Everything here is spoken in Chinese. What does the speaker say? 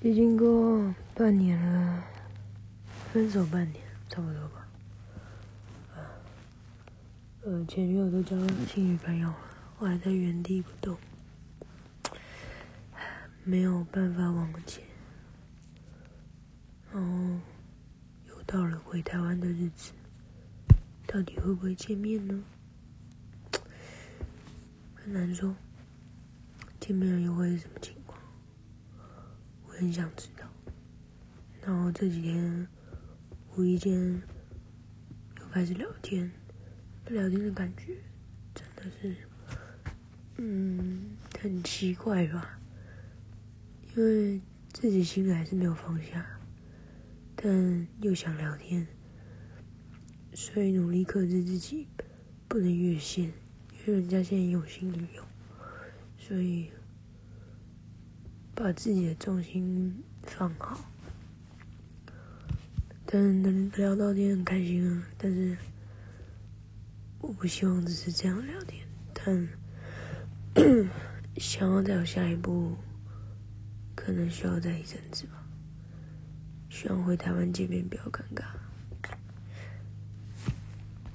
已经过半年了，分手半年，差不多吧。呃，前女友都交新女朋友了，我还在原地不动，没有办法往前。然后又到了回台湾的日子，到底会不会见面呢？很难说，见面了又会是什么情况？很想知道。然后这几天无意间又开始聊天，聊天的感觉真的是，嗯，很奇怪吧？因为自己心里还是没有放下，但又想聊天，所以努力克制自己，不能越线，因为人家现在有心女友，所以把自己的重心放好。但能聊到天很开心啊，但是我不希望只是这样聊天，但 想要再有下一步，可能需要再一阵子吧。希望回台湾见面不要尴尬。